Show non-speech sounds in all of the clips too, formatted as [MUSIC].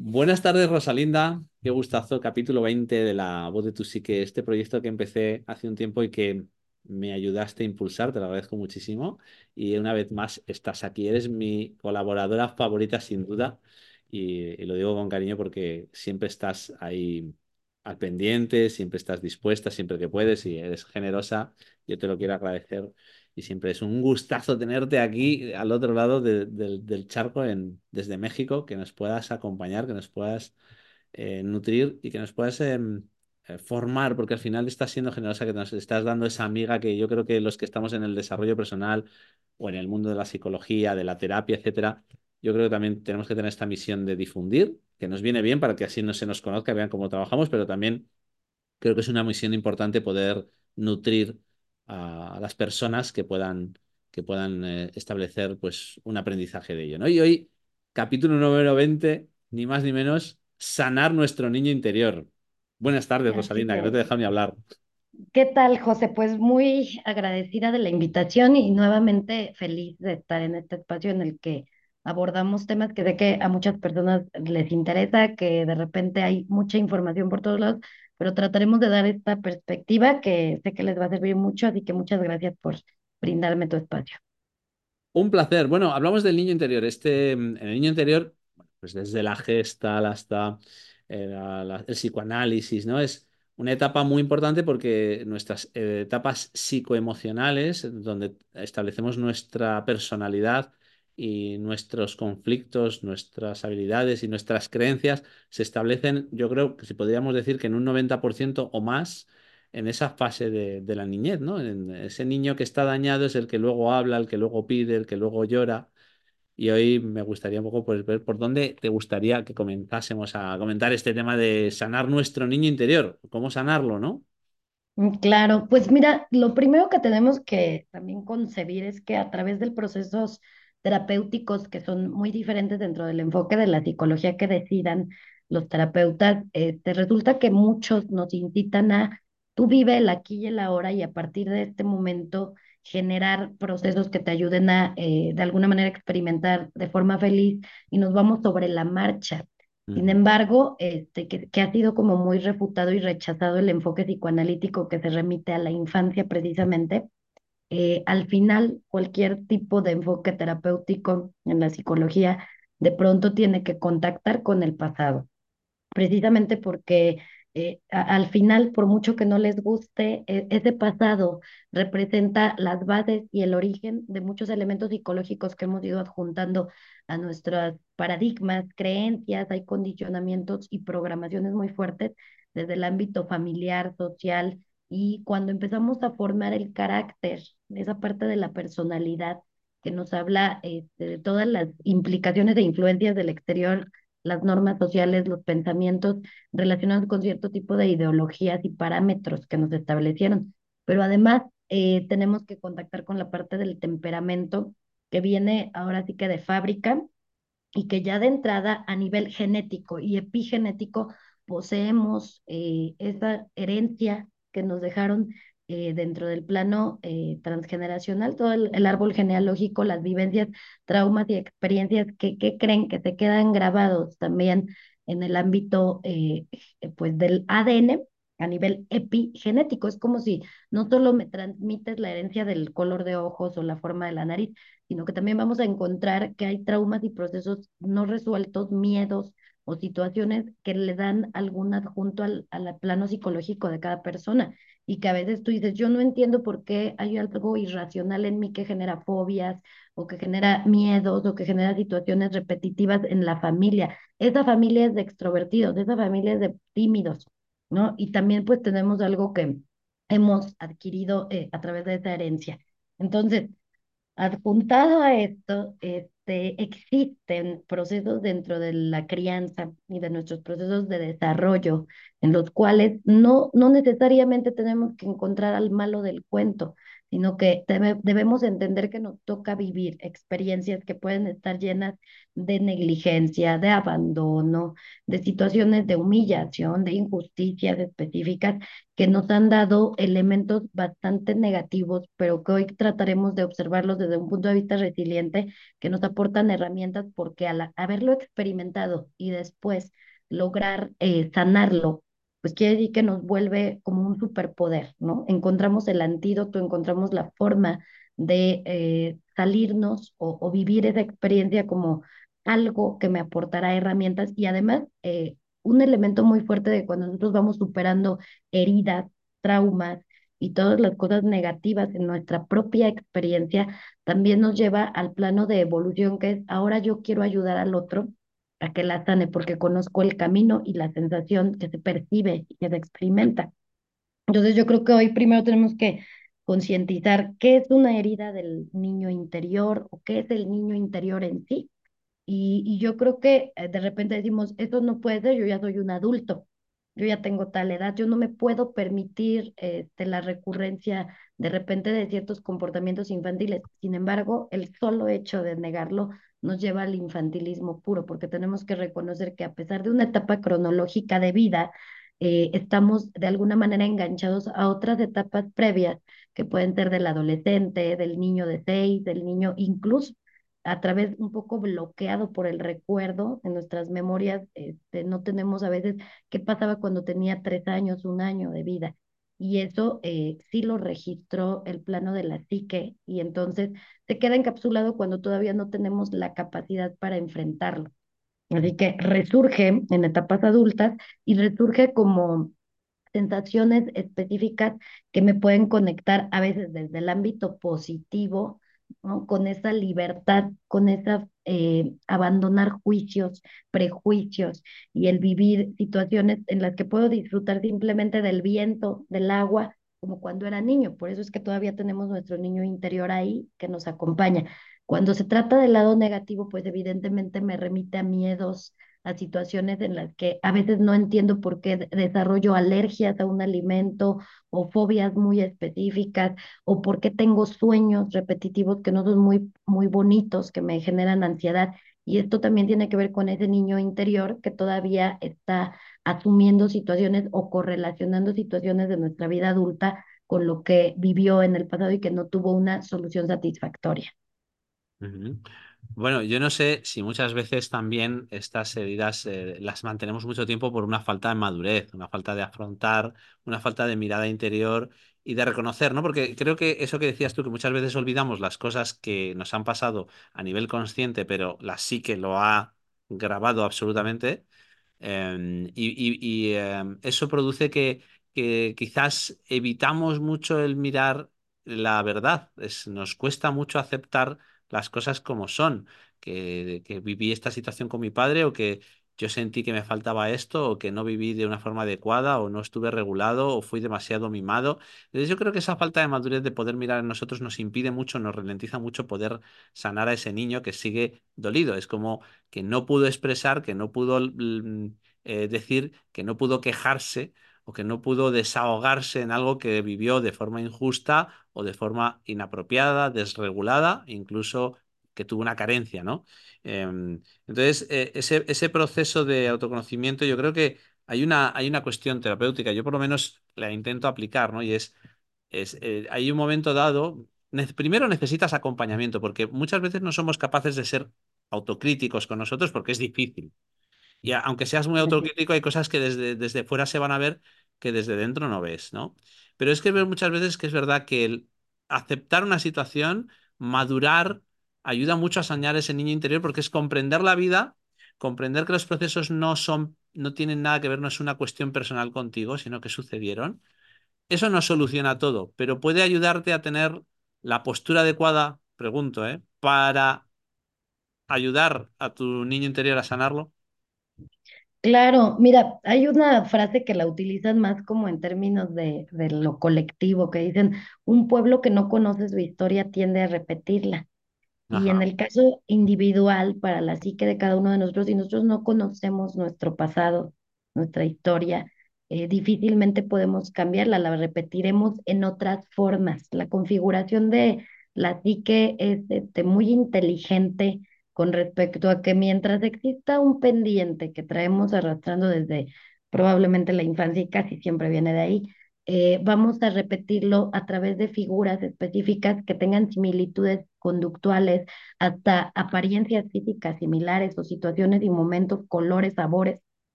Buenas tardes, Rosalinda. Qué gustazo, capítulo 20 de La Voz de tu Psique, este proyecto que empecé hace un tiempo y que me ayudaste a impulsar, te lo agradezco muchísimo. Y una vez más estás aquí, eres mi colaboradora favorita sin duda y, y lo digo con cariño porque siempre estás ahí al pendiente, siempre estás dispuesta, siempre que puedes y eres generosa. Yo te lo quiero agradecer y siempre es un gustazo tenerte aquí al otro lado de- del charco desde México, que nos puedas acompañar, que nos puedas eh, nutrir y que nos puedas em, eh, formar, porque al final estás siendo generosa, que nos estás dando esa amiga que yo creo que los que estamos en el desarrollo personal o en el mundo de la psicología, de la terapia, etcétera, yo creo que también tenemos que tener esta misión de difundir, que nos viene bien para que así no se nos conozca, vean cómo trabajamos, pero también creo que es una misión importante poder nutrir a, a las personas que puedan, que puedan eh, establecer pues, un aprendizaje de ello, ¿no? Y hoy, capítulo número 20 ni más ni menos, sanar nuestro niño interior. Buenas tardes, Rosalinda, que no te he dejado ni hablar. ¿Qué tal, José? Pues muy agradecida de la invitación y nuevamente feliz de estar en este espacio en el que abordamos temas que sé que a muchas personas les interesa, que de repente hay mucha información por todos lados, pero trataremos de dar esta perspectiva que sé que les va a servir mucho, así que muchas gracias por brindarme tu espacio. Un placer. Bueno, hablamos del niño interior. Este, mm, el niño interior, pues desde la Gestalt hasta eh, la- la- el psicoanálisis, ¿no? Es una etapa muy importante porque nuestras eh, etapas psicoemocionales, donde establecemos nuestra personalidad y nuestros conflictos, nuestras habilidades y nuestras creencias, se establecen, yo creo que si podríamos decir que en un 90% o más en esa fase de, la niñez, ¿no? En ese niño que está dañado es el que luego habla, el que luego pide, el que luego llora. Y hoy me gustaría un poco pues, ver por dónde te gustaría que comenzásemos a comentar este tema de sanar nuestro niño interior. ¿Cómo sanarlo, no? Mm, Claro, pues mira, lo primero que tenemos que también concebir es que a través de procesos terapéuticos que son muy diferentes dentro del enfoque de la psicología que decidan los terapeutas, eh, te resulta que muchos nos incitan a tú vive el aquí y el ahora y a partir de este momento generar procesos que te ayuden a eh, de alguna manera experimentar de forma feliz y nos vamos sobre la marcha. Sin embargo, este, que, que ha sido como muy refutado y rechazado el enfoque psicoanalítico que se remite a la infancia precisamente, eh, al final cualquier tipo de enfoque terapéutico en la psicología de pronto tiene que contactar con el pasado. Precisamente porque eh, al final, por mucho que no les guste, e- ese pasado representa las bases y el origen de muchos elementos psicológicos que hemos ido adjuntando a nuestros paradigmas, creencias, hay condicionamientos y programaciones muy fuertes desde el ámbito familiar, social, y cuando empezamos a formar el carácter, esa parte de la personalidad que nos habla este, de todas las implicaciones e influencias del exterior las normas sociales, los pensamientos relacionados con cierto tipo de ideologías y parámetros que nos establecieron. Pero además eh, tenemos que contactar con la parte del temperamento que viene ahora sí que de fábrica y que ya de entrada a nivel genético y epigenético poseemos eh, esa herencia que nos dejaron eh, dentro del plano eh, transgeneracional, todo el, árbol genealógico, las vivencias, traumas y experiencias que, que creen que se quedan grabados también en el ámbito eh, pues del ADN a nivel epigenético. Es como si no solo me transmites la herencia del color de ojos o la forma de la nariz, sino que también vamos a encontrar que hay traumas y procesos no resueltos, miedos o situaciones que le dan algún adjunto al, al plano psicológico de cada persona y que a veces tú dices, yo no entiendo por qué hay algo irracional en mí que genera fobias o que genera miedos o que genera situaciones repetitivas en la familia. Esa familia es de extrovertidos, esa familia es de tímidos, ¿no? Y también pues tenemos algo que hemos adquirido eh, a través de esa herencia. Entonces, Adjuntado a esto, este, existen procesos dentro de la crianza y de nuestros procesos de desarrollo en los cuales no, no necesariamente tenemos que encontrar al malo del cuento, sino que debe- debemos entender que nos toca vivir experiencias que pueden estar llenas de negligencia, de abandono, de situaciones de humillación, de injusticias específicas que nos han dado elementos bastante negativos, pero que hoy trataremos de observarlos desde un punto de vista resiliente, que nos aportan herramientas porque al haberlo experimentado y después lograr eh, sanarlo, pues quiere decir que nos vuelve como un superpoder, ¿no? Encontramos el antídoto, encontramos la forma de eh, salirnos o, vivir esa experiencia como algo que me aportará herramientas y además eh, un elemento muy fuerte de cuando nosotros vamos superando heridas, traumas y todas las cosas negativas en nuestra propia experiencia, también nos lleva al plano de evolución que es ahora yo quiero ayudar al otro a que la sane porque conozco el camino y la sensación que se percibe y que se experimenta. Entonces yo creo que hoy primero tenemos que concientizar qué es una herida del niño interior o qué es el niño interior en sí y, y yo creo que eh, de repente decimos, esto no puede ser, yo ya soy un adulto, yo ya tengo tal edad, yo no me puedo permitir este, la recurrencia de repente de ciertos comportamientos infantiles. Sin embargo, el solo hecho de negarlo nos lleva al infantilismo puro, porque tenemos que reconocer que a pesar de una etapa cronológica de vida, eh, estamos de alguna manera enganchados a otras etapas previas que pueden ser del adolescente, del niño de seis, del niño incluso a través un poco bloqueado por el recuerdo en nuestras memorias, este, no tenemos a veces qué pasaba cuando tenía tres años, un año de vida. Y eso eh, sí lo registró el plano de la psique y entonces se queda encapsulado cuando todavía no tenemos la capacidad para enfrentarlo. Así que resurge en etapas adultas y resurge como sensaciones específicas que me pueden conectar a veces desde el ámbito positivo, ¿no? Con esa libertad, con esa eh, abandonar juicios, prejuicios y el vivir situaciones en las que puedo disfrutar simplemente del viento, del agua, como cuando era niño. Por eso es que todavía tenemos nuestro niño interior ahí que nos acompaña. Cuando se trata del lado negativo, pues evidentemente me remite a miedos, a situaciones en las que a veces no entiendo por qué de- desarrollo alergias a un alimento o fobias muy específicas o por qué tengo sueños repetitivos que no son muy, muy bonitos, que me generan ansiedad. Y esto también tiene que ver con ese niño interior que todavía está asumiendo situaciones o correlacionando situaciones de nuestra vida adulta con lo que vivió en el pasado y que no tuvo una solución satisfactoria. Ujú. Bueno, yo no sé si muchas veces también estas heridas eh, las mantenemos mucho tiempo por una falta de madurez, una falta de afrontar, una falta de mirada interior y de reconocer, ¿no? Porque creo que eso que decías tú, que muchas veces olvidamos las cosas que nos han pasado a nivel consciente, pero la psique lo ha grabado absolutamente. Eh, y y- eh, eso produce que, que quizás evitamos mucho el mirar la verdad. Es- nos cuesta mucho aceptar las cosas como son, que, que viví esta situación con mi padre o que yo sentí que me faltaba esto o que no viví de una forma adecuada o no estuve regulado o fui demasiado mimado. Entonces yo creo que esa falta de madurez de poder mirar en nosotros nos impide mucho, nos ralentiza mucho poder sanar a ese niño que sigue dolido. Es como que no pudo expresar, que no pudo mm, eh, decir, que no pudo quejarse o que no pudo desahogarse en algo que vivió de forma injusta o de forma inapropiada, desregulada, incluso que tuvo una carencia, ¿no? Em, entonces, eh, ese, ese proceso de autoconocimiento, yo creo que hay una, hay una cuestión terapéutica, yo por lo menos la intento aplicar, ¿no? Y es, es eh, hay un momento dado, ne- primero necesitas acompañamiento, porque muchas veces no somos capaces de ser autocríticos con nosotros porque es difícil. Y aunque seas muy autocrítico, hay cosas que desde, desde fuera se van a ver que desde dentro no ves, ¿no? Pero es que veo muchas veces que es verdad que el aceptar una situación, madurar, ayuda mucho a sanear ese niño interior porque es comprender la vida, comprender que los procesos no son, no tienen nada que ver, no es una cuestión personal contigo, sino que sucedieron. Eso no soluciona todo, pero puede ayudarte a tener la postura adecuada, pregunto, ¿eh? Para ayudar a tu niño interior a sanarlo. Claro, mira, hay una frase que la utilizan más como en términos de, de lo colectivo, que dicen, un pueblo que no conoce su historia tiende a repetirla. Y en Ajá. el caso individual, para la psique de cada uno de nosotros, si nosotros no conocemos nuestro pasado, nuestra historia, eh, difícilmente podemos cambiarla, la repetiremos en otras formas. La configuración de la psique es este, muy inteligente con respecto a que mientras exista un pendiente que traemos arrastrando desde probablemente la infancia y casi siempre viene de ahí, eh, vamos a repetirlo a través de figuras específicas que tengan similitudes conductuales, hasta apariencias físicas similares o situaciones y momentos, colores, sabores,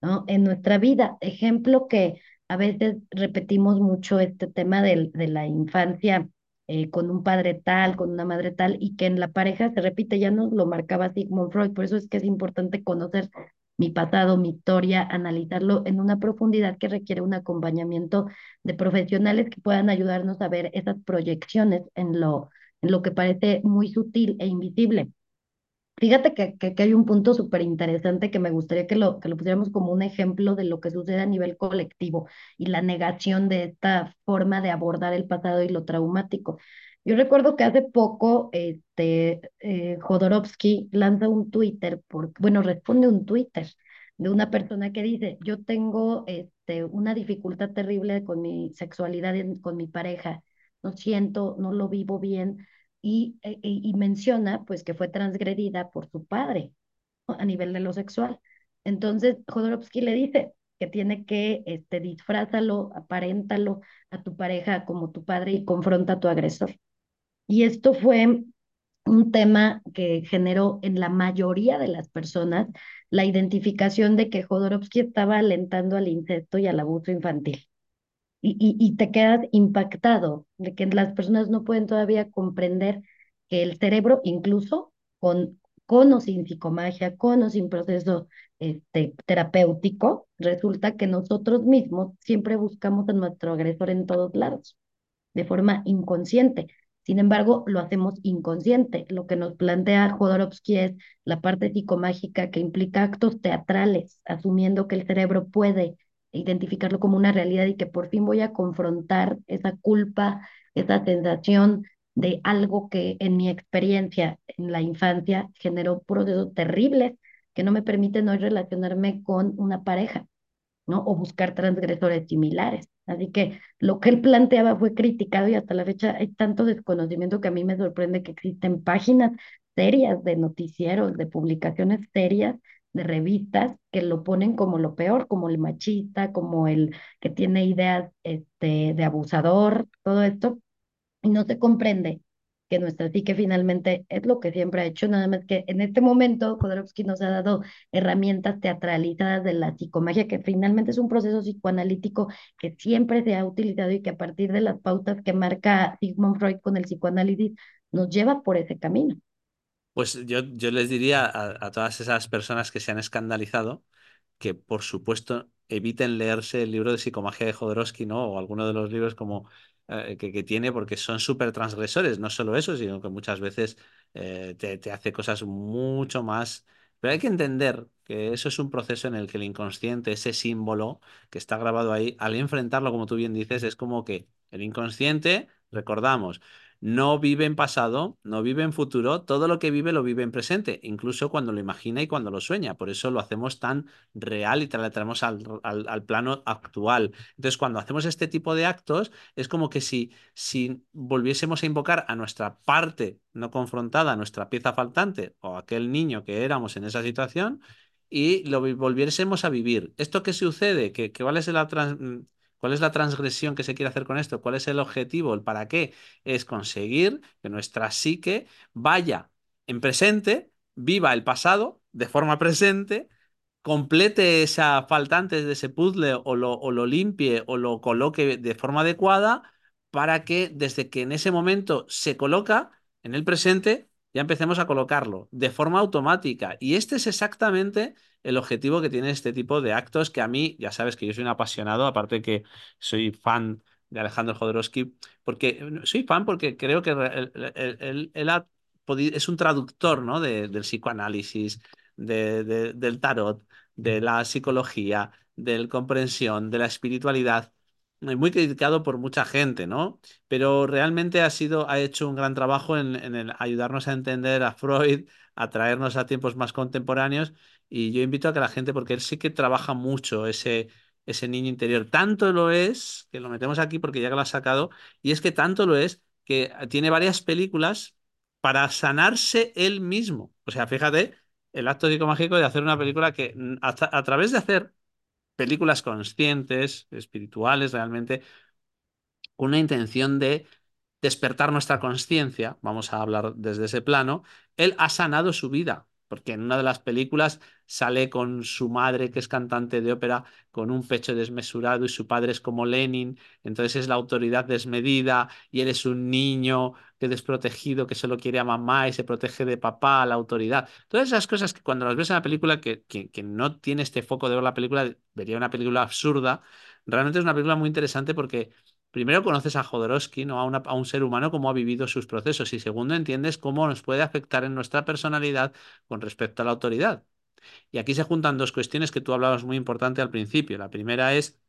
¿no? En nuestra vida. Ejemplo que a veces repetimos mucho este tema de, de la infancia eh, con un padre tal, con una madre tal, y que en la pareja se repite, ya nos lo marcaba Sigmund Freud, por eso es que es importante conocer mi pasado, mi historia, analizarlo en una profundidad que requiere un acompañamiento de profesionales que puedan ayudarnos a ver esas proyecciones en lo, en lo que parece muy sutil e invisible. Fíjate que, que, hay un punto súper interesante que me gustaría que lo, que lo pusiéramos como un ejemplo de lo que sucede a nivel colectivo y la negación de esta forma de abordar el pasado y lo traumático. Yo recuerdo que hace poco este, eh, Jodorowsky lanza un Twitter, por, bueno, responde un Twitter de una persona que dice, yo tengo este, una dificultad terrible con mi sexualidad, con mi pareja, no siento, no lo vivo bien, y, e, y, menciona pues que fue transgredida por su padre a nivel de lo sexual. Entonces Jodorowsky le dice que tiene que este, disfrázalo, aparéntalo a tu pareja como tu padre y confronta a tu agresor. Y esto fue un tema que generó en la mayoría de las personas la identificación de que Jodorowsky estaba alentando al incesto y al abuso infantil y, te quedas impactado de que las personas no pueden todavía comprender que el cerebro, incluso con, con o sin psicomagia, con o sin proceso este, terapéutico, resulta que nosotros mismos siempre buscamos a nuestro agresor en todos lados, de forma inconsciente. Sin embargo, lo hacemos inconsciente. Lo que nos plantea Jodorowsky es la parte psicomágica que implica actos teatrales, asumiendo que el cerebro puede identificarlo como una realidad y que por fin voy a confrontar esa culpa, esa sensación de algo que en mi experiencia en la infancia generó procesos terribles que no me permiten hoy relacionarme con una pareja, ¿no? O buscar transgresores similares. Así que lo que él planteaba fue criticado y hasta la fecha hay tanto desconocimiento que a mí me sorprende que existen páginas serias de noticieros, de publicaciones serias de revistas que lo ponen como lo peor, como el machista, como el que tiene ideas este, de abusador, todo esto, y no se comprende que nuestra psique finalmente es lo que siempre ha hecho, nada más que en este momento Jodorowsky nos ha dado herramientas teatralizadas de la psicomagia, que finalmente es un proceso psicoanalítico que siempre se ha utilizado y que a partir de las pautas que marca Sigmund Freud con el psicoanálisis nos lleva por ese camino. Pues yo, yo les diría a, todas esas personas que se han escandalizado que, por supuesto, eviten leerse el libro de psicomagia de Jodorowsky, ¿no? O alguno de los libros como eh, que, que, tiene, porque son súper transgresores. No solo eso, sino que muchas veces eh, te, te, hace cosas mucho más. Pero hay que entender que eso es un proceso en el que el inconsciente, ese símbolo que está grabado ahí, al enfrentarlo, como tú bien dices, es como que el inconsciente, recordamos, no vive en pasado, no vive en futuro, todo lo que vive lo vive en presente, incluso cuando lo imagina y cuando lo sueña. Por eso lo hacemos tan real y traemos al, al, plano actual. Entonces, cuando hacemos este tipo de actos, es como que si, si volviésemos a invocar a nuestra parte no confrontada, a nuestra pieza faltante o aquel niño que éramos en esa situación, y lo volviésemos a vivir. ¿Esto qué sucede? ¿Qué, cuál es la ¿Cuál es la transgresión que se quiere hacer con esto? ¿Cuál es el objetivo? ¿El para qué? Es conseguir que nuestra psique vaya en presente, viva el pasado de forma presente, complete esa faltante de ese puzzle o lo, o lo limpie o lo coloque de forma adecuada para que desde que en ese momento se coloca en el presente, ya empecemos a colocarlo de forma automática. Y este es exactamente el objetivo que tiene este tipo de actos que a mí, ya sabes que yo soy un apasionado, aparte que soy fan de Alejandro Jodorowsky, porque soy fan porque creo que él, es un traductor ¿no? del psicoanálisis, del tarot, de la psicología, de la comprensión, de la espiritualidad muy criticado por mucha gente, ¿no? Pero realmente ha sido, ha hecho un gran trabajo en, en ayudarnos a entender a Freud, a traernos a tiempos más contemporáneos. Y yo invito a que la gente, porque él sí que trabaja mucho ese, ese niño interior. Tanto lo es, que lo metemos aquí porque ya que lo has sacado, y es que tanto lo es que tiene varias películas para sanarse él mismo. O sea, fíjate, el acto psicomágico de hacer una película que mm, a través de hacer películas conscientes, espirituales realmente, con una intención de despertar nuestra conciencia, vamos a hablar desde ese plano, él ha sanado su vida, porque en una de las películas sale con su madre, que es cantante de ópera, con un pecho desmesurado y su padre es como Lenin, entonces es la autoridad desmedida y él es un niño que desprotegido, que solo quiere a mamá y se protege de papá, la autoridad. Todas esas cosas que cuando las ves en la película, que, que, que no tiene este foco de ver la película, vería una película absurda, realmente es una película muy interesante porque primero conoces a Jodorowsky, ¿no? A, a un ser humano, cómo ha vivido sus procesos y segundo entiendes cómo nos puede afectar en nuestra personalidad con respecto a la autoridad. Y aquí se juntan dos cuestiones que tú hablabas muy importante al principio. La primera es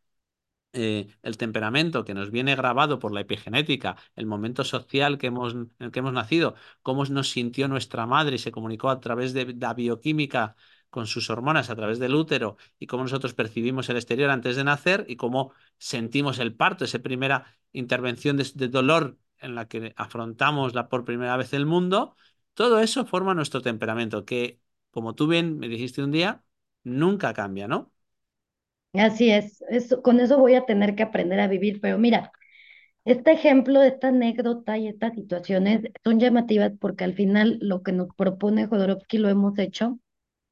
eh, el temperamento que nos viene grabado por la epigenética, el momento social en el que hemos nacido, cómo nos sintió nuestra madre y se comunicó a través de la bioquímica con sus hormonas a través del útero y cómo nosotros percibimos el exterior antes de nacer y cómo sentimos el parto, esa primera intervención de, dolor en la que afrontamos la, por primera vez el mundo, todo eso forma nuestro temperamento, que, como tú bien me dijiste un día, nunca cambia, ¿no? Así es, eso, con eso voy a tener que aprender a vivir, pero mira, este ejemplo, esta anécdota y estas situaciones son llamativas porque al final lo que nos propone Jodorowsky lo hemos hecho,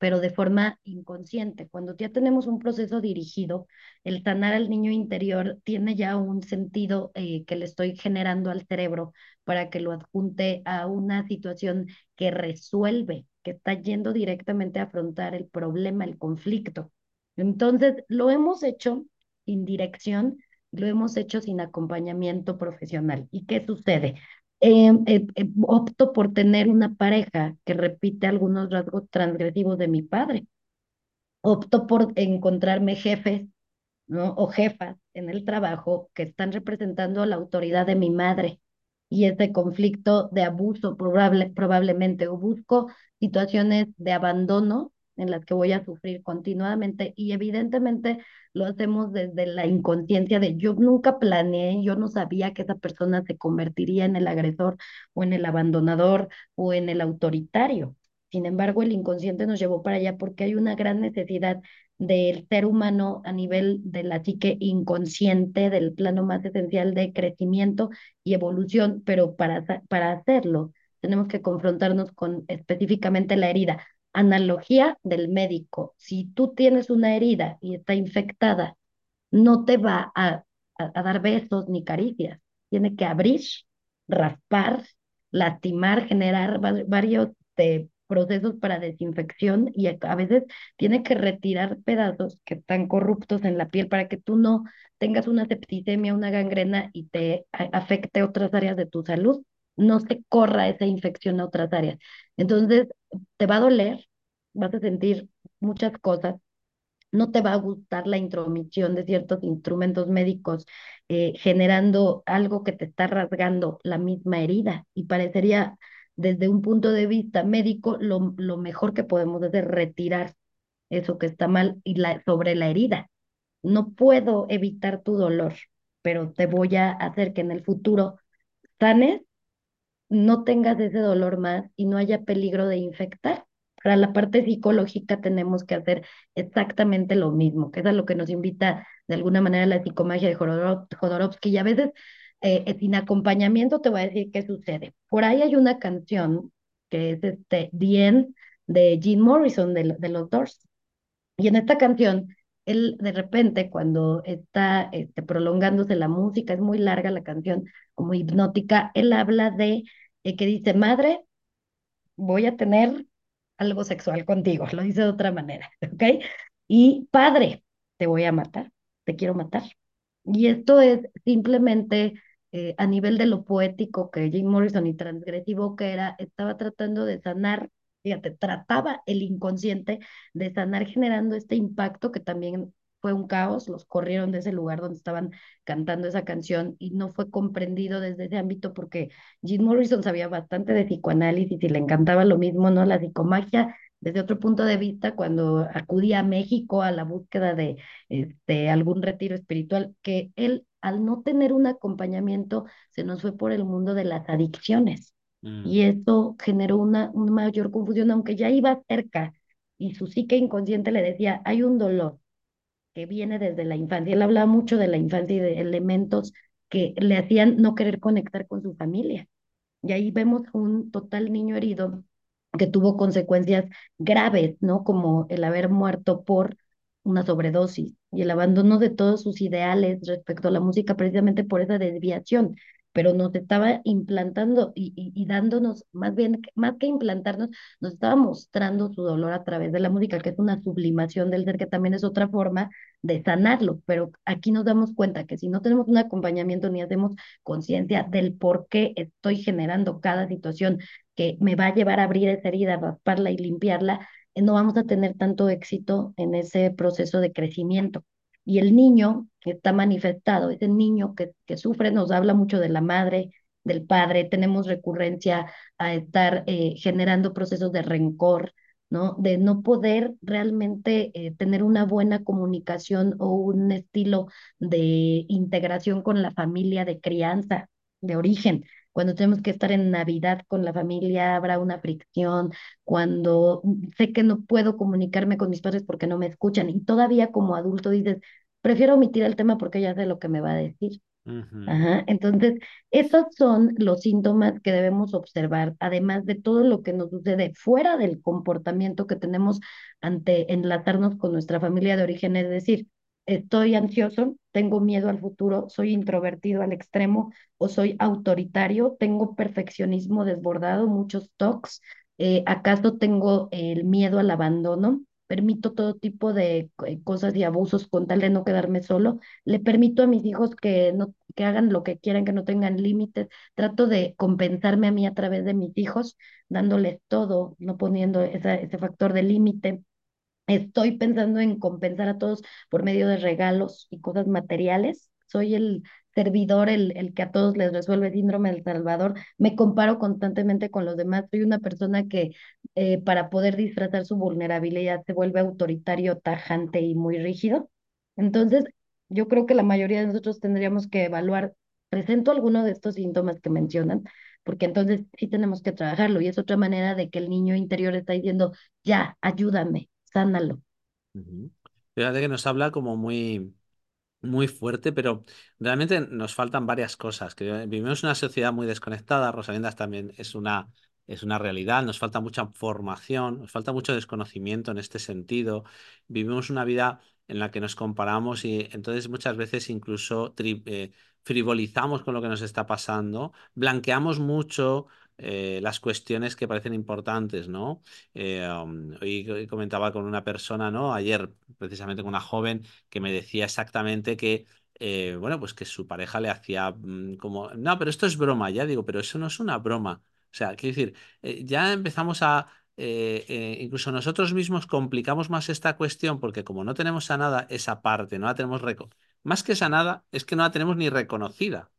pero de forma inconsciente. Cuando ya tenemos un proceso dirigido, el sanar al niño interior tiene ya un sentido eh, que le estoy generando al cerebro para que lo adjunte a una situación que resuelve, que está yendo directamente a afrontar el problema, el conflicto. Entonces, lo hemos hecho sin dirección lo hemos hecho sin acompañamiento profesional. ¿Y qué sucede? Eh, eh, eh, opto por tener una pareja que repite algunos rasgos transgresivos de mi padre. Opto por encontrarme jefes, ¿no? O jefas en el trabajo que están representando la autoridad de mi madre y ese conflicto de abuso probable, probablemente, o busco situaciones de abandono en las que voy a sufrir continuamente y evidentemente lo hacemos desde la inconsciencia de yo nunca planeé, yo no sabía que esa persona se convertiría en el agresor o en el abandonador o en el autoritario. Sin embargo, el inconsciente nos llevó para allá porque hay una gran necesidad del ser humano a nivel de la psique inconsciente, del plano más esencial de crecimiento y evolución, pero para, para hacerlo tenemos que confrontarnos con específicamente la herida. Analogía del médico. Si tú tienes una herida y está infectada, no te va a, dar besos ni caricias. Tiene que abrir, raspar, lastimar, generar varios de procesos para desinfección y a veces tiene que retirar pedazos que están corruptos en la piel para que tú no tengas una septicemia, una gangrena y te afecte otras áreas de tu salud, no se corra esa infección a otras áreas. Entonces, te va a doler, vas a sentir muchas cosas, no te va a gustar la intromisión de ciertos instrumentos médicos eh, generando algo que te está rasgando la misma herida y parecería desde un punto de vista médico lo, mejor que podemos hacer es retirar eso que está mal y sobre la herida. No puedo evitar tu dolor, pero te voy a hacer que en el futuro sanes, no tengas ese dolor más y no haya peligro de infectar. Para la parte psicológica tenemos que hacer exactamente lo mismo, que es lo que nos invita de alguna manera la psicomagia de Jodorowsky y a veces eh, sin acompañamiento te voy a decir qué sucede. Por ahí hay una canción que es este The End de Jim Morrison de, de los Doors. Y en esta canción, él de repente cuando está este, prolongándose la música, es muy larga la canción, como hipnótica, él habla de eh, que dice, madre, voy a tener algo sexual contigo, lo dice de otra manera, [LAUGHS] ¿ok? Y padre, te voy a matar, te quiero matar. Y esto es simplemente eh, a nivel de lo poético que Jim Morrison y transgresivo que era, estaba tratando de sanar, fíjate, trataba el inconsciente de sanar generando este impacto que también fue un caos, los corrieron de ese lugar donde estaban cantando esa canción y no fue comprendido desde ese ámbito porque Jim Morrison sabía bastante de psicoanálisis y le encantaba lo mismo, ¿no? La psicomagia desde otro punto de vista cuando acudía a México a la búsqueda de este, algún retiro espiritual, que él al no tener un acompañamiento se nos fue por el mundo de las adicciones Mm, y eso generó una, una mayor confusión, aunque ya iba cerca y su psique inconsciente le decía, hay un dolor que viene desde la infancia. Él hablaba mucho de la infancia y de elementos que le hacían no querer conectar con su familia. Y ahí vemos un total niño herido que tuvo consecuencias graves, ¿no? Como el haber muerto por una sobredosis y el abandono de todos sus ideales respecto a la música precisamente por esa desviación, pero nos estaba implantando y, y, y dándonos, más bien, más que implantarnos, nos estaba mostrando su dolor a través de la música, que es una sublimación del ser, que también es otra forma de sanarlo, pero aquí nos damos cuenta que si no tenemos un acompañamiento ni hacemos conciencia del por qué estoy generando cada situación que me va a llevar a abrir esa herida, rasparla y limpiarla, eh, no vamos a tener tanto éxito en ese proceso de crecimiento. Y el niño que está manifestado, ese niño que, que sufre, nos habla mucho de la madre, del padre, tenemos recurrencia a estar eh, generando procesos de rencor, ¿no? De no poder realmente eh, tener una buena comunicación o un estilo de integración con la familia de crianza, de origen. Cuando tenemos que estar en Navidad con la familia, habrá una fricción. Cuando sé que no puedo comunicarme con mis padres porque no me escuchan y todavía como adulto dices, prefiero omitir el tema porque ya sé lo que me va a decir. Ajá, entonces, esos son los síntomas que debemos observar, además de todo lo que nos sucede fuera del comportamiento que tenemos ante enlatarnos con nuestra familia de origen, es decir, estoy ansioso, tengo miedo al futuro, soy introvertido al extremo o soy autoritario, tengo perfeccionismo desbordado, muchos tocs, eh, acaso tengo el miedo al abandono, permito todo tipo de eh, cosas y abusos con tal de no quedarme solo le permito a mis hijos que no que hagan lo que quieran, que no tengan límites. Trato de compensarme a mí a través de mis hijos, dándoles todo, no poniendo ese factor de límite. Estoy pensando en compensar a todos por medio de regalos y cosas materiales. Soy el servidor, el, el que a todos les resuelve síndrome del Salvador. Me comparo constantemente con los demás. Soy una persona que eh, para poder disfrazar su vulnerabilidad se vuelve autoritario, tajante y muy rígido. Entonces, yo creo que la mayoría de nosotros tendríamos que evaluar, ¿presento alguno de estos síntomas que mencionan? Porque entonces sí tenemos que trabajarlo y es otra manera de que el niño interior está diciendo, ya, ayúdame, sánalo. ujú. Fíjate que nos habla como muy, muy fuerte, pero realmente nos faltan varias cosas. Que vivimos una sociedad muy desconectada, Rosalinda también es una, es una realidad, nos falta mucha formación, nos falta mucho desconocimiento en este sentido. Vivimos una vida en la que nos comparamos y entonces muchas veces incluso eh, frivolizamos con lo que nos está pasando, blanqueamos mucho. Eh, las cuestiones que parecen importantes, ¿no? Eh, um, hoy hoy comentaba con una persona, ¿no? Ayer, precisamente con una joven que me decía exactamente que, eh, bueno, pues que su pareja le hacía mm, como, no, pero esto es broma, ya digo, pero eso no es una broma. O sea, quiero decir, ya empezamos a, eh, eh, incluso nosotros mismos complicamos más esta cuestión porque como no tenemos sanada esa parte, no la tenemos, más que sanada, es que no la tenemos ni reconocida.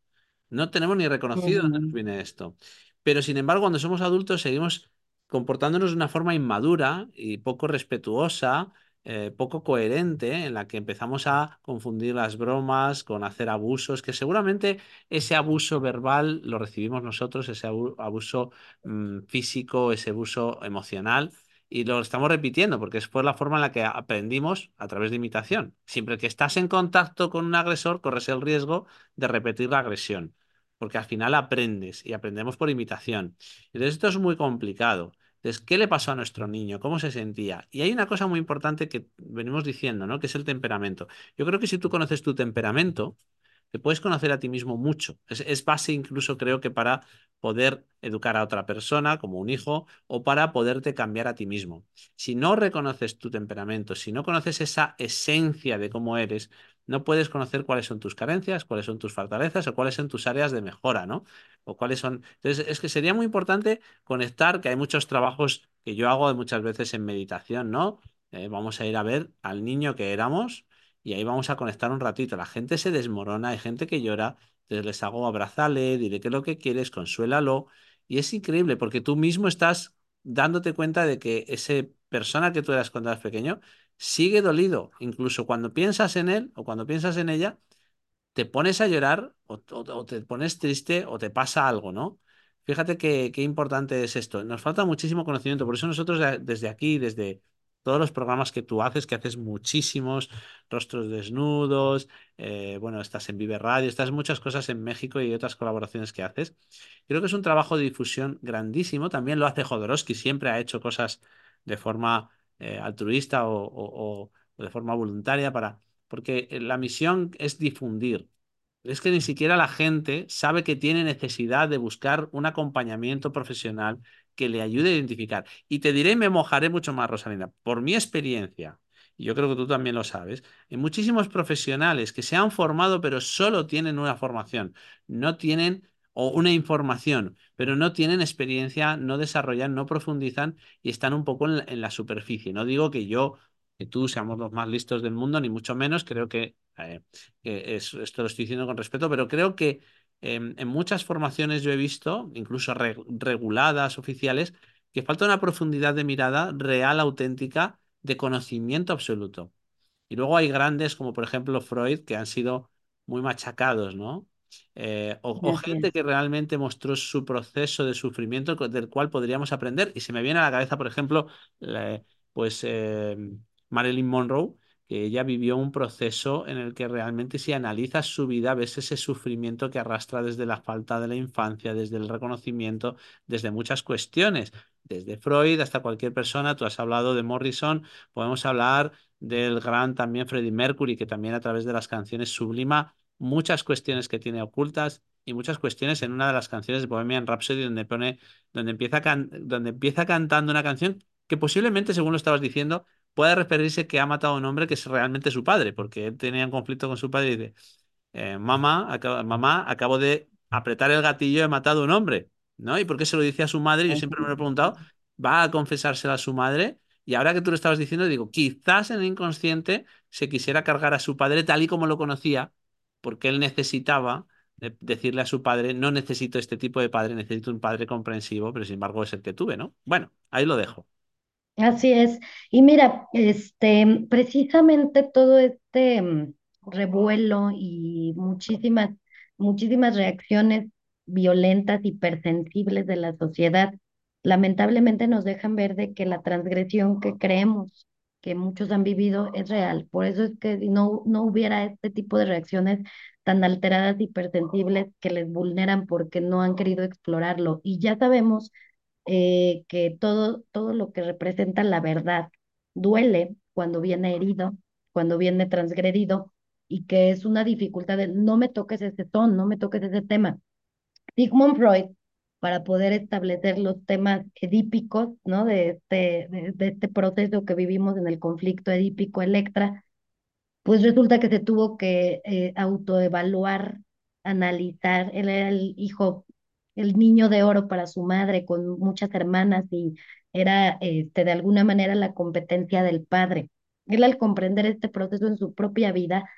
No tenemos ni reconocido dónde nos Ujú, viene esto. Pero sin embargo, cuando somos adultos seguimos comportándonos de una forma inmadura y poco respetuosa, eh, poco coherente, en la que empezamos a confundir las bromas con hacer abusos, que seguramente ese abuso verbal lo recibimos nosotros, ese abu- abuso mm, físico, ese abuso emocional. Y lo estamos repitiendo porque es por la forma en la que aprendimos a través de imitación. Siempre que estás en contacto con un agresor, corres el riesgo de repetir la agresión porque al final aprendes y aprendemos por imitación. Entonces esto es muy complicado. Entonces, ¿qué le pasó a nuestro niño? ¿Cómo se sentía? Y hay una cosa muy importante que venimos diciendo, ¿no? Que es el temperamento. Yo creo que si tú conoces tu temperamento, te puedes conocer a ti mismo mucho. Es, es base incluso creo que para poder educar a otra persona, como un hijo, o para poderte cambiar a ti mismo. Si no reconoces tu temperamento, si no conoces esa esencia de cómo eres, no puedes conocer cuáles son tus carencias, cuáles son tus fortalezas o cuáles son tus áreas de mejora, ¿no? O cuáles son. Entonces, es que sería muy importante conectar, que hay muchos trabajos que yo hago muchas veces en meditación, ¿no? Eh, vamos a ir a ver al niño que éramos y ahí vamos a conectar un ratito. La gente se desmorona, hay gente que llora, entonces les hago abrazarle, dile que lo que quieres, consuélalo. Y es increíble porque tú mismo estás dándote cuenta de que esa persona que tú eras cuando eras pequeño sigue dolido. Incluso cuando piensas en él o cuando piensas en ella, te pones a llorar o, te pones triste o te pasa algo, ¿no? Fíjate qué, qué importante es esto. Nos falta muchísimo conocimiento. Por eso nosotros de- desde aquí, desde todos los programas que tú haces, que haces muchísimos, rostros desnudos, eh, bueno, estás en Vive Radio, estás muchas cosas en México y otras colaboraciones que haces. Creo que es un trabajo de difusión grandísimo. También lo hace Jodorowsky, siempre ha hecho cosas de forma eh, altruista o, de forma voluntaria para, porque la misión es difundir. Es que ni siquiera la gente sabe que tiene necesidad de buscar un acompañamiento profesional que le ayude a identificar. Y te diré, y me mojaré mucho más, Rosalina, por mi experiencia, y yo creo que tú también lo sabes, en muchísimos profesionales que se han formado pero solo tienen una formación, no tienen o una información, pero no tienen experiencia, no desarrollan, no profundizan y están un poco en la, superficie. No digo que yo, que tú seamos los más listos del mundo, ni mucho menos, creo que... eh, esto lo estoy diciendo con respeto, pero creo que em, en muchas formaciones yo he visto, incluso re- reguladas, oficiales, que falta una profundidad de mirada real, auténtica, de conocimiento absoluto. Y luego hay grandes como por ejemplo Freud que han sido muy machacados, ¿no? Eh, o, gente que realmente mostró su proceso de sufrimiento del cual podríamos aprender. Y se me viene a la cabeza, por ejemplo, la- pues eh, Marilyn Monroe, que ella vivió un proceso en el que realmente si analizas su vida, ves ese sufrimiento que arrastra desde la falta de la infancia, desde el reconocimiento, desde muchas cuestiones. Desde Freud hasta cualquier persona, tú has hablado de Morrison, podemos hablar del gran también Freddie Mercury, que también a través de las canciones sublima muchas cuestiones que tiene ocultas y muchas cuestiones en una de las canciones de Bohemian Rhapsody donde pone, donde empieza, donde empieza cantando una canción que posiblemente, según lo estabas diciendo, pueda referirse que ha matado a un hombre que es realmente su padre, porque él tenía un conflicto con su padre y dice, eh, mamá, acabo, mamá, acabo de apretar el gatillo he matado a un hombre, ¿no? ¿Y por qué se lo dice a su madre? Yo siempre me lo he preguntado, va a confesárselo a su madre y ahora que tú lo estabas diciendo, digo, quizás en el inconsciente se quisiera cargar a su padre tal y como lo conocía, porque él necesitaba de- decirle a su padre, no necesito este tipo de padre, necesito un padre comprensivo, pero sin embargo es el que tuve, ¿no? Bueno, ahí lo dejo. Así es. Y mira, este, precisamente todo este mm, revuelo y muchísimas, muchísimas reacciones violentas, hipersensibles de la sociedad, lamentablemente nos dejan ver de que la transgresión que creemos que muchos han vivido es real. Por eso es que no, no hubiera este tipo de reacciones tan alteradas, hipersensibles, que les vulneran porque no han querido explorarlo. Y ya sabemos eh, que todo, todo lo que representa la verdad duele cuando viene herido, cuando viene transgredido y que es una dificultad de no me toques ese ton, no me toques ese tema. Sigmund Freud, para poder establecer los temas edípicos, ¿no? De este, este proceso que vivimos en el conflicto edípico-electra, pues resulta que se tuvo que eh, autoevaluar, analizar. Él era el hijo, el niño de oro para su madre, con muchas hermanas y era este, de alguna manera la competencia del padre. Él al comprender este proceso en su propia vida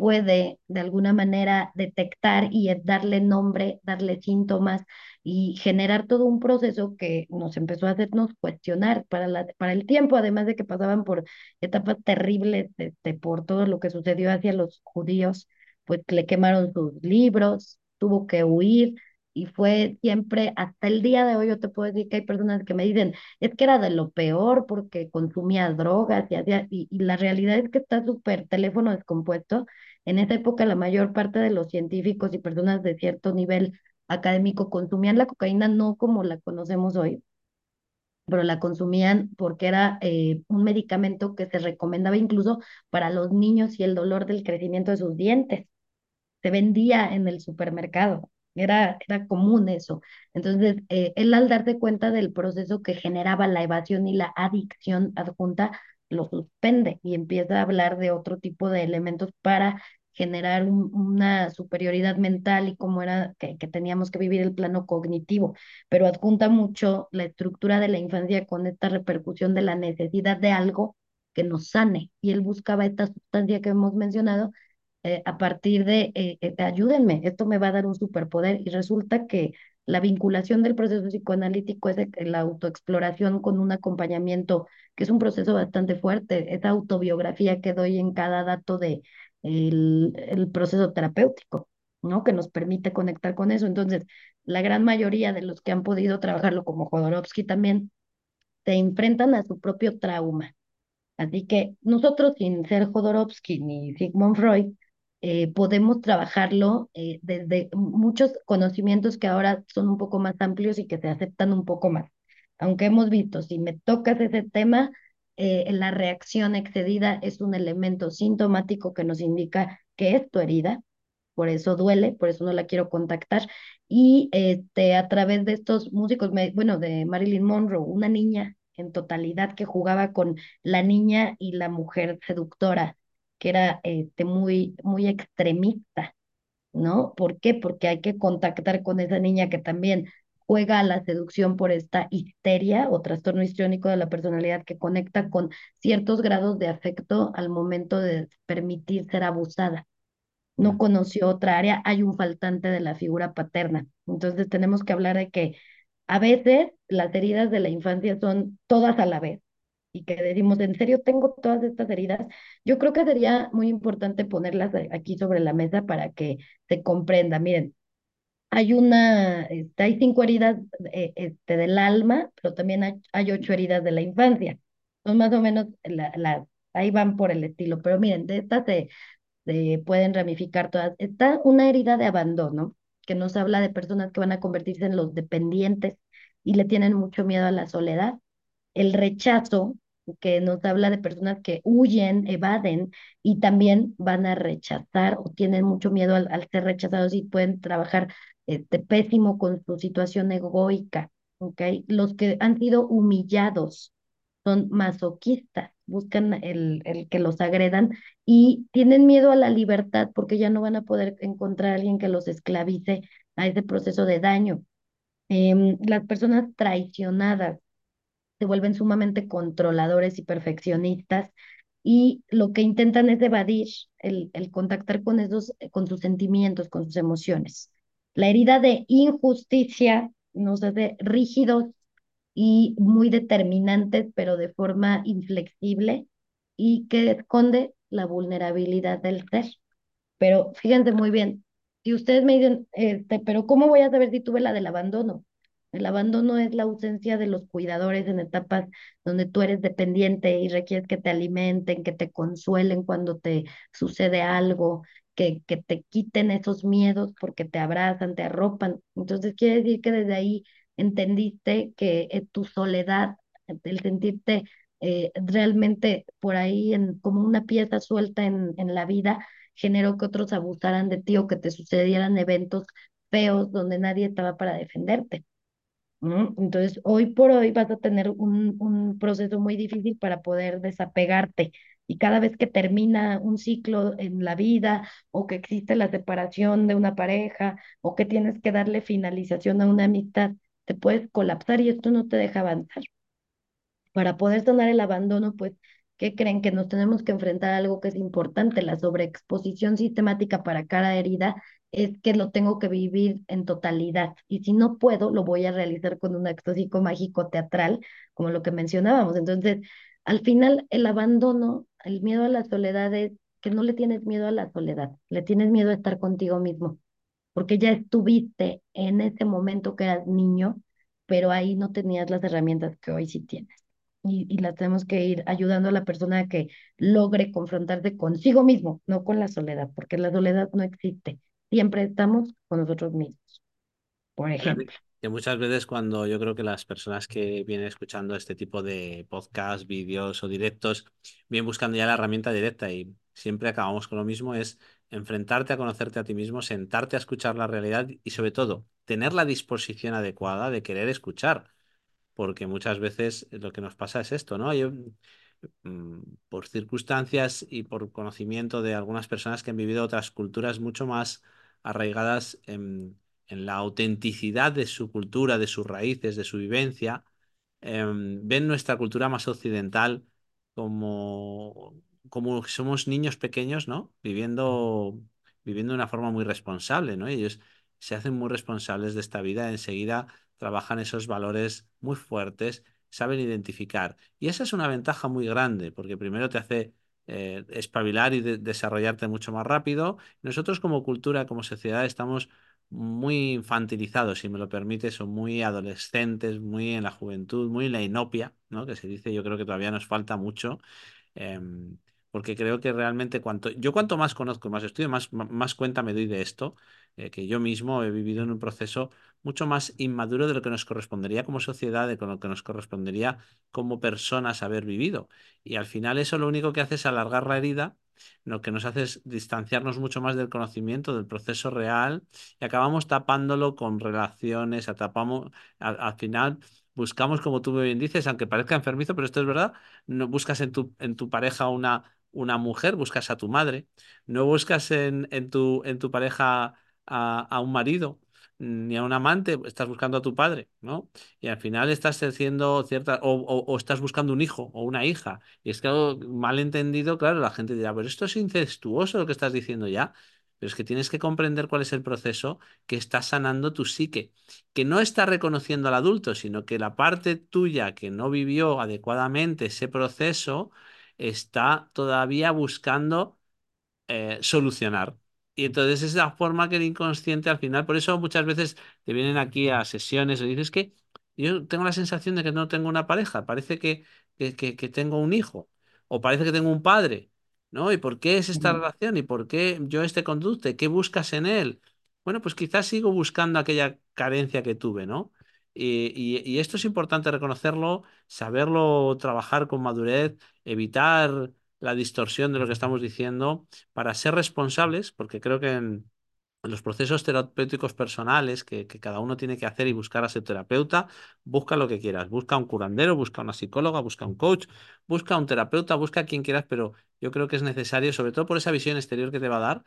puede de alguna manera detectar y darle nombre, darle síntomas y generar todo un proceso que nos empezó a hacernos cuestionar para, la, para el tiempo, además de que pasaban por etapas terribles este, por todo lo que sucedió hacia los judíos, pues le quemaron sus libros, tuvo que huir y fue siempre, hasta el día de hoy yo te puedo decir que hay personas que me dicen, es que era de lo peor porque consumía drogas y, y, y la realidad es que está súper teléfono descompuesto. En esa época la mayor parte de los científicos y personas de cierto nivel académico consumían la cocaína no como la conocemos hoy, pero la consumían porque era eh, un medicamento que se recomendaba incluso para los niños y el dolor del crecimiento de sus dientes. Se vendía en el supermercado, era, era común eso. Entonces, eh, él al darse cuenta del proceso que generaba la evasión y la adicción adjunta, lo suspende y empieza a hablar de otro tipo de elementos para generar un- una superioridad mental y cómo era que, que teníamos que vivir el plano cognitivo pero adjunta mucho la estructura de la infancia con esta repercusión de la necesidad de algo que nos sane. Y él buscaba esta sustancia que hemos mencionado eh, a partir de, eh, eh, ayúdenme, esto me va a dar un superpoder. Y resulta que la vinculación del proceso psicoanalítico es la autoexploración con un acompañamiento, que es un proceso bastante fuerte, esa autobiografía que doy en cada dato de el, el proceso terapéutico, ¿no? Que nos permite conectar con eso. Entonces, la gran mayoría de los que han podido trabajarlo, como Jodorowsky también, se enfrentan a su propio trauma. Así que nosotros, sin ser Jodorowsky ni Sigmund Freud, eh, podemos trabajarlo eh, desde muchos conocimientos que ahora son un poco más amplios y que se aceptan un poco más. Aunque hemos visto, si me tocas ese tema, eh, la reacción excedida es un elemento sintomático que nos indica que es tu herida, por eso duele, por eso no la quiero contactar. Y este, a través de estos músicos, bueno, de Marilyn Monroe, una niña en totalidad que jugaba con la niña y la mujer seductora, que era este, muy, muy extremista, ¿no? ¿Por qué? Porque hay que contactar con esa niña que también juega a la seducción por esta histeria o trastorno histriónico de la personalidad que conecta con ciertos grados de afecto al momento de permitir ser abusada. No conoció otra área, hay un faltante de la figura paterna. Entonces tenemos que hablar de que a veces las heridas de la infancia son todas a la vez y que decimos, ¿en serio tengo todas estas heridas? Yo creo que sería muy importante ponerlas aquí sobre la mesa para que se comprenda. Miren, hay una, este, hay cinco heridas eh, este, del alma, pero también hay, ocho heridas de la infancia. Son más o menos, la, ahí van por el estilo, pero miren, de estas se, se pueden ramificar todas. Está una herida de abandono, que nos habla de personas que van a convertirse en los dependientes y le tienen mucho miedo a la soledad. El rechazo, que nos habla de personas que huyen, evaden y también van a rechazar o tienen mucho miedo al, ser rechazados y pueden trabajar este, pésimo con su situación egoica, ¿ok? Los que han sido humillados son masoquistas, buscan el, el que los agredan y tienen miedo a la libertad porque ya no van a poder encontrar a alguien que los esclavice a ese proceso de daño. Em, las personas traicionadas se vuelven sumamente controladores y perfeccionistas y lo que intentan es evadir el, el contactar con esos, con sus sentimientos, con sus emociones. La herida de injusticia nos hace rígidos y muy determinantes, pero de forma inflexible y que esconde la vulnerabilidad del ser. Pero fíjense muy bien, si ustedes me dicen, este, pero ¿cómo voy a saber si tuve la del abandono? El abandono es la ausencia de los cuidadores en etapas donde tú eres dependiente y requieres que te alimenten, que te consuelen cuando te sucede algo, que, que te quiten esos miedos porque te abrazan, te arropan. Entonces quiere decir que desde ahí entendiste que eh, tu soledad, el sentirte eh, realmente por ahí en, como una pieza suelta en, en la vida, generó que otros abusaran de ti o que te sucedieran eventos feos donde nadie estaba para defenderte. Entonces, hoy por hoy vas a tener un, un proceso muy difícil para poder desapegarte. Y cada vez que termina un ciclo en la vida o que existe la separación de una pareja o que tienes que darle finalización a una amistad, te puedes colapsar y esto no te deja avanzar. Para poder sanar el abandono, pues ¿Qué creen? Que nos tenemos que enfrentar a algo que es importante, la sobreexposición sistemática para cada herida es que lo tengo que vivir en totalidad y si no puedo, lo voy a realizar con un acto psicomágico teatral, como lo que mencionábamos. Entonces, al final, el abandono, el miedo a la soledad es que no le tienes miedo a la soledad, le tienes miedo a estar contigo mismo, porque ya estuviste en ese momento que eras niño, pero ahí no tenías las herramientas que hoy sí tienes y, y la tenemos que ir ayudando a la persona a que logre confrontarse consigo mismo, no con la soledad, porque la soledad no existe. Siempre estamos con nosotros mismos, por ejemplo. Que muchas veces cuando yo creo que las personas que vienen escuchando este tipo de podcast, vídeos o directos, vienen buscando ya la herramienta directa y siempre acabamos con lo mismo, es enfrentarte a conocerte a ti mismo, sentarte a escuchar la realidad y sobre todo tener la disposición adecuada de querer escuchar porque muchas veces lo que nos pasa es esto, ¿no? Yo, mm, por circunstancias y por conocimiento de algunas personas que han vivido otras culturas mucho más arraigadas en, la autenticidad de su cultura, de sus raíces, de su vivencia, em, ven nuestra cultura más occidental como, como somos niños pequeños, ¿no? Viviendo, viviendo de una forma muy responsable, ¿no? Ellos se hacen muy responsables de esta vida, enseguida trabajan esos valores muy fuertes, saben identificar. Y esa es una ventaja muy grande, porque primero te hace eh, espabilar y de desarrollarte mucho más rápido. Nosotros como cultura, como sociedad, estamos muy infantilizados, si me lo permite, son muy adolescentes, muy en la juventud, muy en la inopia, ¿no? Que se dice, yo creo que todavía nos falta mucho. Em, porque creo que realmente cuanto yo cuanto más conozco, más estudio, más, más cuenta me doy de esto, eh, que yo mismo he vivido en un proceso mucho más inmaduro de lo que nos correspondería como sociedad, de lo que nos correspondería como personas haber vivido. Y al final eso lo único que hace es alargar la herida, lo que nos hace es distanciarnos mucho más del conocimiento, del proceso real, y acabamos tapándolo con relaciones, atapamos, al final buscamos, como tú bien dices, aunque parezca enfermizo, pero esto es verdad, no buscas en tu, en tu pareja una una mujer, buscas a tu madre, no buscas en, en, tu, en tu pareja a, a, un marido ni a un amante, estás buscando a tu padre, ¿no? Y al final estás haciendo cierta, o, o, o, estás buscando un hijo o una hija. Y es que algo mal entendido, claro, la gente dirá, pero esto es incestuoso lo que estás diciendo ya. Pero es que tienes que comprender cuál es el proceso que está sanando tu psique, que no está reconociendo al adulto, sino que la parte tuya que no vivió adecuadamente ese proceso, está todavía buscando eh, solucionar. Y entonces es la forma que el inconsciente al final, por eso muchas veces te vienen aquí a sesiones y dices que yo tengo la sensación de que no tengo una pareja, parece que, que, que, que tengo un hijo o parece que tengo un padre, ¿no? ¿Y por qué es esta relación? ¿Y por qué yo este conducte? ¿Qué buscas en él? Bueno, pues quizás sigo buscando aquella carencia que tuve, ¿no? Y, y, y, esto es importante reconocerlo, saberlo trabajar con madurez, evitar la distorsión de lo que estamos diciendo para ser responsables, porque creo que en, los procesos terapéuticos personales que, cada uno tiene que hacer y buscar a su terapeuta, busca lo que quieras, busca un curandero, busca una psicóloga, busca un coach, busca un terapeuta, busca a quien quieras, pero yo creo que es necesario, sobre todo por esa visión exterior que te va a dar,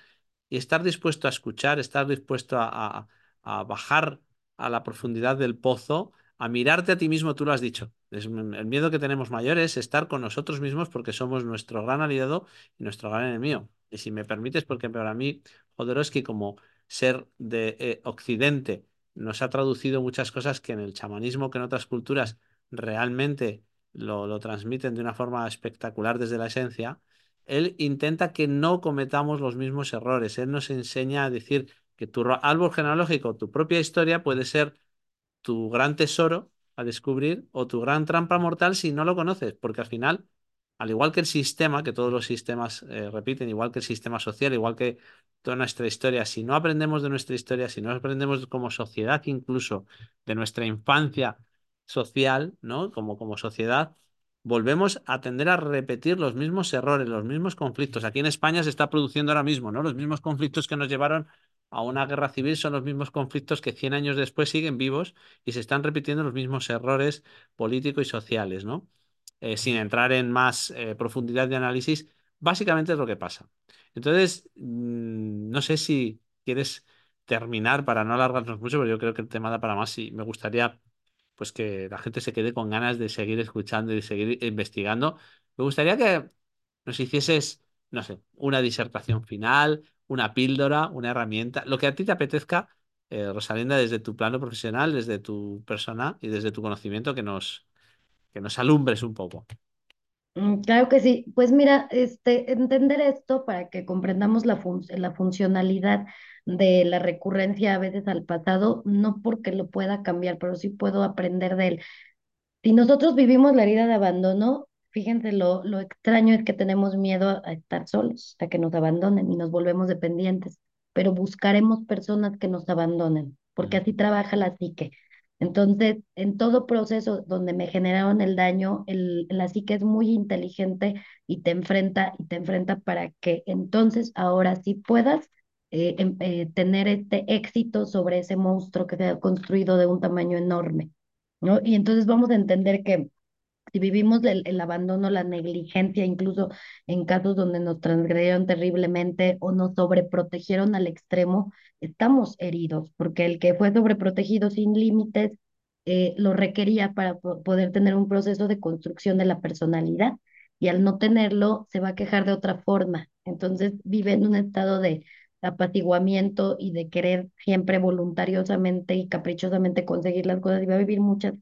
y estar dispuesto a escuchar, estar dispuesto a, a bajar a la profundidad del pozo, a mirarte a ti mismo, tú lo has dicho. El miedo que tenemos mayor es estar con nosotros mismos porque somos nuestro gran aliado y nuestro gran enemigo. Y si me permites, porque para mí Jodorowsky como ser de eh, Occidente nos ha traducido muchas cosas que en el chamanismo, que en otras culturas realmente lo, lo transmiten de una forma espectacular desde la esencia, él intenta que no cometamos los mismos errores. Él nos enseña a decir que tu árbol genealógico, tu propia historia puede ser tu gran tesoro a descubrir o tu gran trampa mortal si no lo conoces, porque al final, al igual que el sistema, que todos los sistemas eh, repiten, igual que el sistema social, igual que toda nuestra historia, si no aprendemos de nuestra historia, si no aprendemos como sociedad incluso de nuestra infancia social, ¿no? Como, como sociedad, volvemos a tender a repetir los mismos errores, los mismos conflictos. Aquí en España se está produciendo ahora mismo, ¿no? Los mismos conflictos que nos llevaron a una guerra civil son los mismos conflictos que 100 años después siguen vivos y se están repitiendo los mismos errores políticos y sociales, ¿no? Eh, sin entrar en más eh, profundidad de análisis, básicamente es lo que pasa. Entonces, mmm, no sé si quieres terminar para no alargarnos mucho, pero yo creo que el tema da para más y me gustaría pues que la gente se quede con ganas de seguir escuchando y de seguir investigando. Me gustaría que nos hicieses, no sé, una disertación final, una píldora, una herramienta, lo que a ti te apetezca, eh, Rosalinda, desde tu plano profesional, desde tu persona y desde tu conocimiento, que nos, que nos alumbres un poco. Mm, claro que sí. Pues mira, este, entender esto para que comprendamos la, fun la funcionalidad de la recurrencia a veces al pasado, no porque lo pueda cambiar, pero sí puedo aprender de él. Si nosotros vivimos la herida de abandono, fíjense lo, lo extraño es que tenemos miedo a estar solos, a que nos abandonen y nos volvemos dependientes, pero buscaremos personas que nos abandonen, porque así trabaja la psique. Entonces, en todo proceso donde me generaron el daño, el, la psique es muy inteligente y te enfrenta y te enfrenta para que entonces ahora sí puedas eh, eh, tener este éxito sobre ese monstruo que se ha construido de un tamaño enorme, ¿no? Y entonces vamos a entender que si vivimos el, abandono, la negligencia, incluso en casos donde nos transgredieron terriblemente o nos sobreprotegieron al extremo, estamos heridos, porque el que fue sobreprotegido sin límites eh, lo requería para poder tener un proceso de construcción de la personalidad y al no tenerlo se va a quejar de otra forma. Entonces vive en un estado de apaciguamiento y de querer siempre voluntariosamente y caprichosamente conseguir las cosas y va a vivir muchas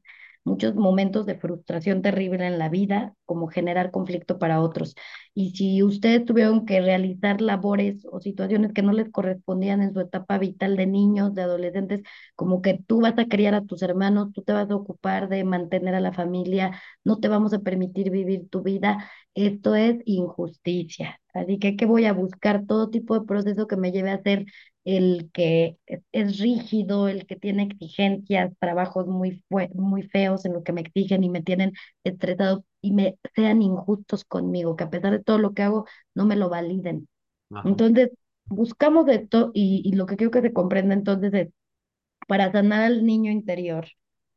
muchos momentos de frustración terrible en la vida, como generar conflicto para otros. Y si ustedes tuvieron que realizar labores o situaciones que no les correspondían en su etapa vital de niños, de adolescentes, como que tú vas a criar a tus hermanos, tú te vas a ocupar de mantener a la familia, no te vamos a permitir vivir tu vida, esto es injusticia. Así que, ¿qué voy a buscar? Todo tipo de proceso que me lleve a ser el que es rígido, el que tiene exigencias, trabajos muy, muy feos en lo que me exigen y me tienen estresado y me sean injustos conmigo, que a pesar de todo lo que hago, no me lo validen. Entonces, buscamos esto y, y lo que quiero que se comprenda entonces es, para sanar al niño interior,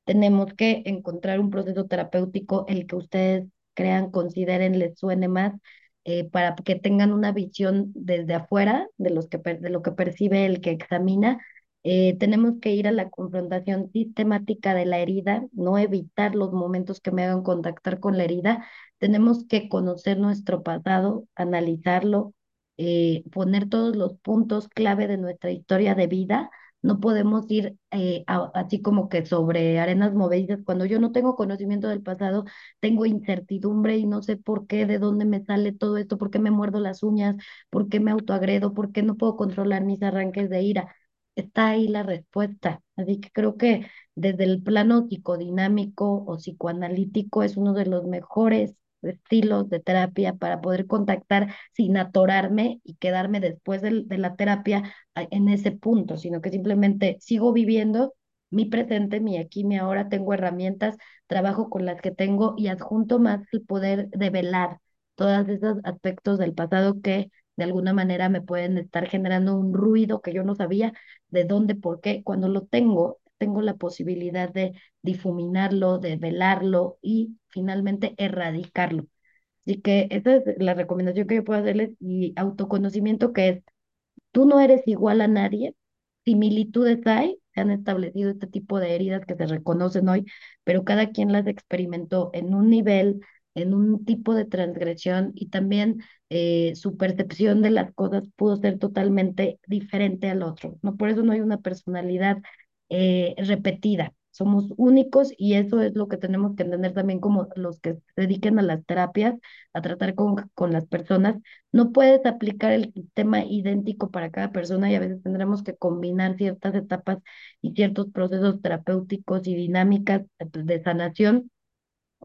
tenemos que encontrar un proceso terapéutico, el que ustedes crean, consideren, les suene más, eh, para que tengan una visión desde afuera de, los que, de lo que percibe el que examina. Eh, tenemos que ir a la confrontación sistemática de la herida, no evitar los momentos que me hagan contactar con la herida. Tenemos que conocer nuestro pasado, analizarlo, eh, poner todos los puntos clave de nuestra historia de vida no podemos ir eh, así como que sobre arenas movedizas. Cuando yo no tengo conocimiento del pasado, tengo incertidumbre y no sé por qué, de dónde me sale todo esto, por qué me muerdo las uñas, por qué me autoagredo, por qué no puedo controlar mis arranques de ira. Está ahí la respuesta. Así que creo que desde el plano psicodinámico o psicoanalítico es uno de los mejores estilos de terapia para poder contactar sin atorarme y quedarme después de, de la terapia en ese punto, sino que simplemente sigo viviendo mi presente, mi aquí, mi ahora, tengo herramientas, trabajo con las que tengo y adjunto más el poder de velar todos esos aspectos del pasado que de alguna manera me pueden estar generando un ruido que yo no sabía de dónde, por qué. Cuando lo tengo, tengo la posibilidad de difuminarlo, de velarlo y finalmente erradicarlo. Así que esa es la recomendación que yo puedo hacerles y autoconocimiento que es, tú no eres igual a nadie, similitudes hay, se han establecido este tipo de heridas que se reconocen hoy, pero cada quien las experimentó en un nivel, en un tipo de transgresión y también eh, su percepción de las cosas pudo ser totalmente diferente al otro. No por eso no hay una personalidad eh, repetida. Somos únicos y eso es lo que tenemos que entender también como los que se dediquen a las terapias, a tratar con, con las personas. No puedes aplicar el sistema idéntico para cada persona y a veces tendremos que combinar ciertas etapas y ciertos procesos terapéuticos y dinámicas de sanación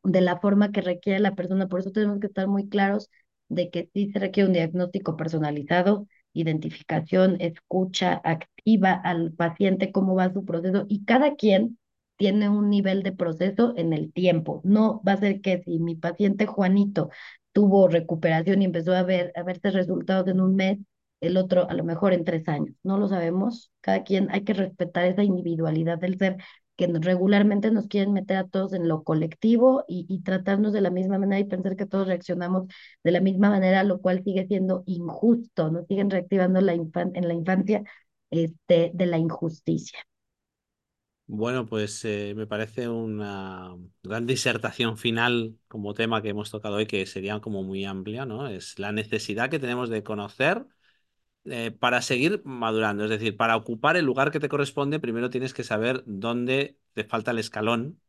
de la forma que requiere la persona. Por eso tenemos que estar muy claros de que sí se requiere un diagnóstico personalizado, identificación, escucha activa al paciente, cómo va su proceso y cada quien tiene un nivel de proceso en el tiempo. No va a ser que si mi paciente Juanito tuvo recuperación y empezó a ver a verse resultados en un mes, el otro a lo mejor en tres años. No lo sabemos. Cada quien hay que respetar esa individualidad del ser que regularmente nos quieren meter a todos en lo colectivo y, tratarnos de la misma manera y pensar que todos reaccionamos de la misma manera, lo cual sigue siendo injusto, nos siguen reactivando la en la infancia este, de la injusticia. Bueno, pues eh, me parece una gran disertación final como tema que hemos tocado hoy, que sería como muy amplia, ¿no? Es la necesidad que tenemos de conocer eh, para seguir madurando, es decir, para ocupar el lugar que te corresponde, primero tienes que saber dónde te falta el escalón,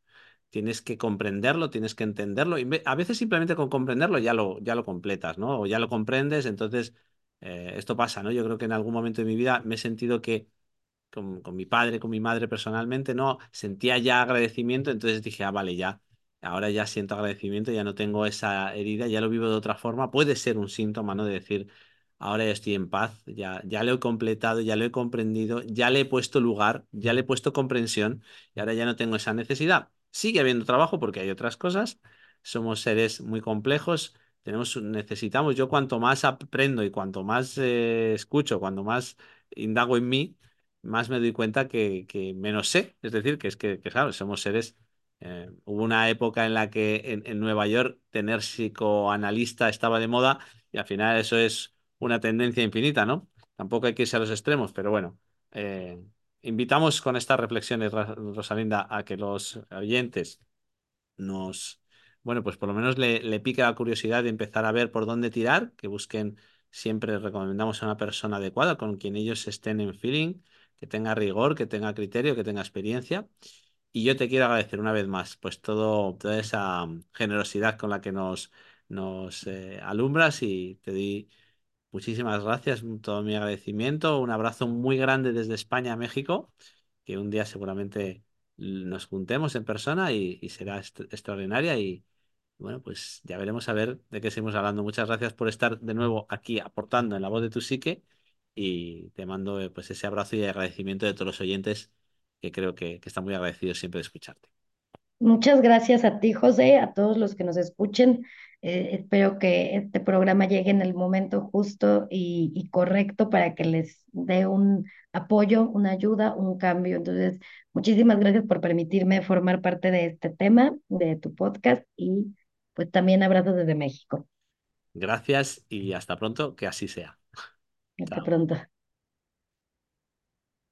tienes que comprenderlo, tienes que entenderlo, y a veces simplemente con comprenderlo ya lo, ya lo completas, ¿no? O ya lo comprendes, entonces eh, esto pasa, ¿no? Yo creo que en algún momento de mi vida me he sentido que con, con mi padre, con mi madre personalmente, no, sentía ya agradecimiento, entonces dije, ah, vale, ya. Ahora ya siento agradecimiento, ya no tengo esa herida, ya lo vivo de otra forma. Puede ser un síntoma, ¿no? De decir, ahora ya estoy en paz, ya, ya lo he completado, ya lo he comprendido, ya le he puesto lugar, ya le he puesto comprensión y ahora ya no tengo esa necesidad. Sigue habiendo trabajo porque hay otras cosas, somos seres muy complejos, tenemos, necesitamos, yo cuanto más aprendo y cuanto más eh, escucho, cuanto más indago en mí, más me doy cuenta que, que menos sé, es decir, que es que, que claro, somos seres eh, hubo una época en la que en, en, Nueva York tener psicoanalista estaba de moda y al final eso es una tendencia infinita, ¿no? Tampoco hay que irse a los extremos, pero bueno, eh, invitamos con estas reflexiones, Rosalinda, a que los oyentes nos, bueno, pues por lo menos le, pique la curiosidad de empezar a ver por dónde tirar, que busquen siempre recomendamos a una persona adecuada con quien ellos estén en feeling, que tenga rigor, que tenga criterio, que tenga experiencia. Y yo te quiero agradecer una vez más, pues todo, toda esa generosidad con la que nos, nos eh, alumbras y te di muchísimas gracias, todo mi agradecimiento, un abrazo muy grande desde España a México, que un día seguramente nos juntemos en persona y, será extraordinaria y bueno, pues ya veremos a ver de qué seguimos hablando. Muchas gracias por estar de nuevo aquí aportando en la voz de tu psique y te mando eh, pues ese abrazo y agradecimiento de todos los oyentes que creo que, que están muy agradecidos siempre de escucharte. Muchas gracias a ti, José, a todos los que nos escuchen. Eh, espero que este programa llegue en el momento justo y, y, correcto para que les dé un apoyo, una ayuda, un cambio. Entonces, muchísimas gracias por permitirme formar parte de este tema, de tu podcast y pues también abrazos desde México. Gracias y hasta pronto, que así sea. Hasta Chao. pronto.